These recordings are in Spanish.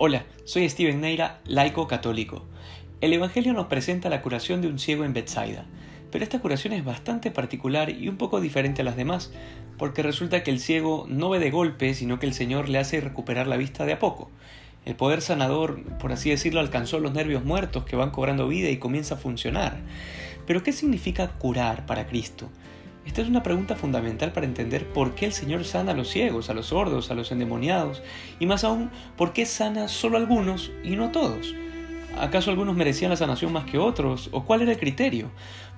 Hola, soy Steven Neira, laico católico. El Evangelio nos presenta la curación de un ciego en Bethsaida, pero esta curación es bastante particular y un poco diferente a las demás, porque resulta que el ciego no ve de golpe, sino que el Señor le hace recuperar la vista de a poco. El poder sanador, por así decirlo, alcanzó los nervios muertos que van cobrando vida y comienza a funcionar. Pero ¿qué significa curar para Cristo? Esta es una pregunta fundamental para entender por qué el Señor sana a los ciegos, a los sordos, a los endemoniados, y más aún, por qué sana solo a algunos y no a todos. ¿Acaso algunos merecían la sanación más que otros? ¿O cuál era el criterio?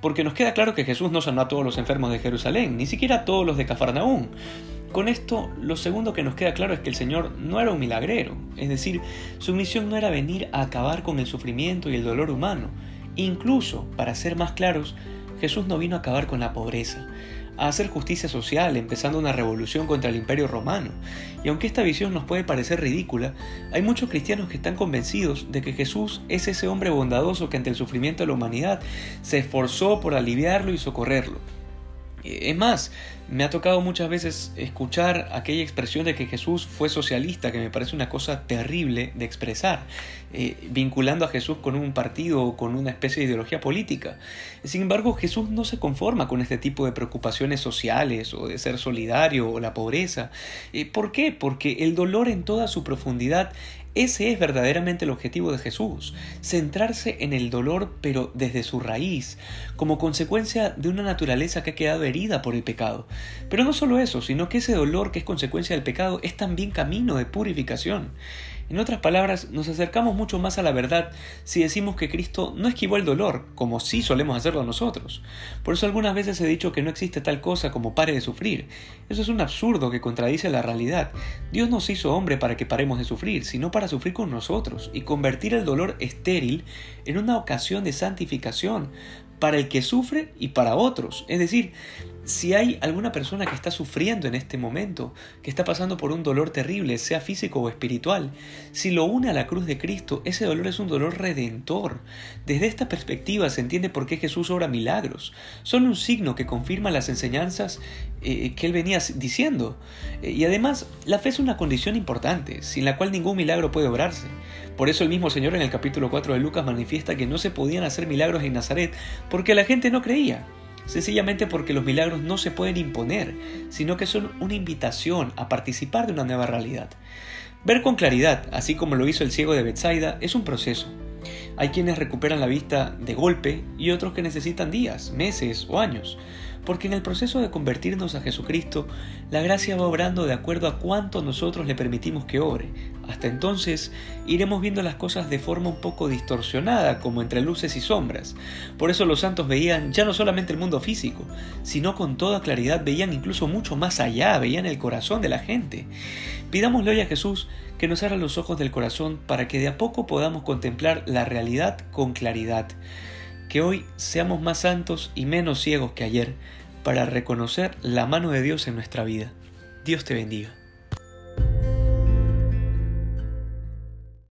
Porque nos queda claro que Jesús no sanó a todos los enfermos de Jerusalén, ni siquiera a todos los de Cafarnaún. Con esto, lo segundo que nos queda claro es que el Señor no era un milagrero, es decir, su misión no era venir a acabar con el sufrimiento y el dolor humano. Incluso, para ser más claros, Jesús no vino a acabar con la pobreza, a hacer justicia social, empezando una revolución contra el imperio romano. Y aunque esta visión nos puede parecer ridícula, hay muchos cristianos que están convencidos de que Jesús es ese hombre bondadoso que ante el sufrimiento de la humanidad se esforzó por aliviarlo y socorrerlo. Es más, me ha tocado muchas veces escuchar aquella expresión de que Jesús fue socialista, que me parece una cosa terrible de expresar, eh, vinculando a Jesús con un partido o con una especie de ideología política. Sin embargo, Jesús no se conforma con este tipo de preocupaciones sociales o de ser solidario o la pobreza. Eh, ¿Por qué? Porque el dolor en toda su profundidad ese es verdaderamente el objetivo de Jesús, centrarse en el dolor pero desde su raíz, como consecuencia de una naturaleza que ha quedado herida por el pecado. Pero no solo eso, sino que ese dolor que es consecuencia del pecado es también camino de purificación. En otras palabras, nos acercamos mucho más a la verdad si decimos que Cristo no esquivó el dolor, como sí solemos hacerlo nosotros. Por eso algunas veces he dicho que no existe tal cosa como pare de sufrir. Eso es un absurdo que contradice la realidad. Dios nos hizo hombre para que paremos de sufrir, sino para sufrir con nosotros y convertir el dolor estéril en una ocasión de santificación, para el que sufre y para otros. Es decir, si hay alguna persona que está sufriendo en este momento, que está pasando por un dolor terrible, sea físico o espiritual, si lo une a la cruz de Cristo, ese dolor es un dolor redentor. Desde esta perspectiva se entiende por qué Jesús obra milagros. Son un signo que confirma las enseñanzas eh, que él venía diciendo. Eh, y además, la fe es una condición importante, sin la cual ningún milagro puede obrarse. Por eso el mismo Señor en el capítulo 4 de Lucas manifiesta que no se podían hacer milagros en Nazaret porque la gente no creía sencillamente porque los milagros no se pueden imponer, sino que son una invitación a participar de una nueva realidad. Ver con claridad, así como lo hizo el ciego de Bethsaida, es un proceso. Hay quienes recuperan la vista de golpe y otros que necesitan días, meses o años porque en el proceso de convertirnos a Jesucristo, la gracia va obrando de acuerdo a cuánto nosotros le permitimos que obre. Hasta entonces iremos viendo las cosas de forma un poco distorsionada, como entre luces y sombras. Por eso los santos veían ya no solamente el mundo físico, sino con toda claridad veían incluso mucho más allá, veían el corazón de la gente. Pidámosle hoy a Jesús que nos abra los ojos del corazón para que de a poco podamos contemplar la realidad con claridad que hoy seamos más santos y menos ciegos que ayer para reconocer la mano de Dios en nuestra vida. Dios te bendiga.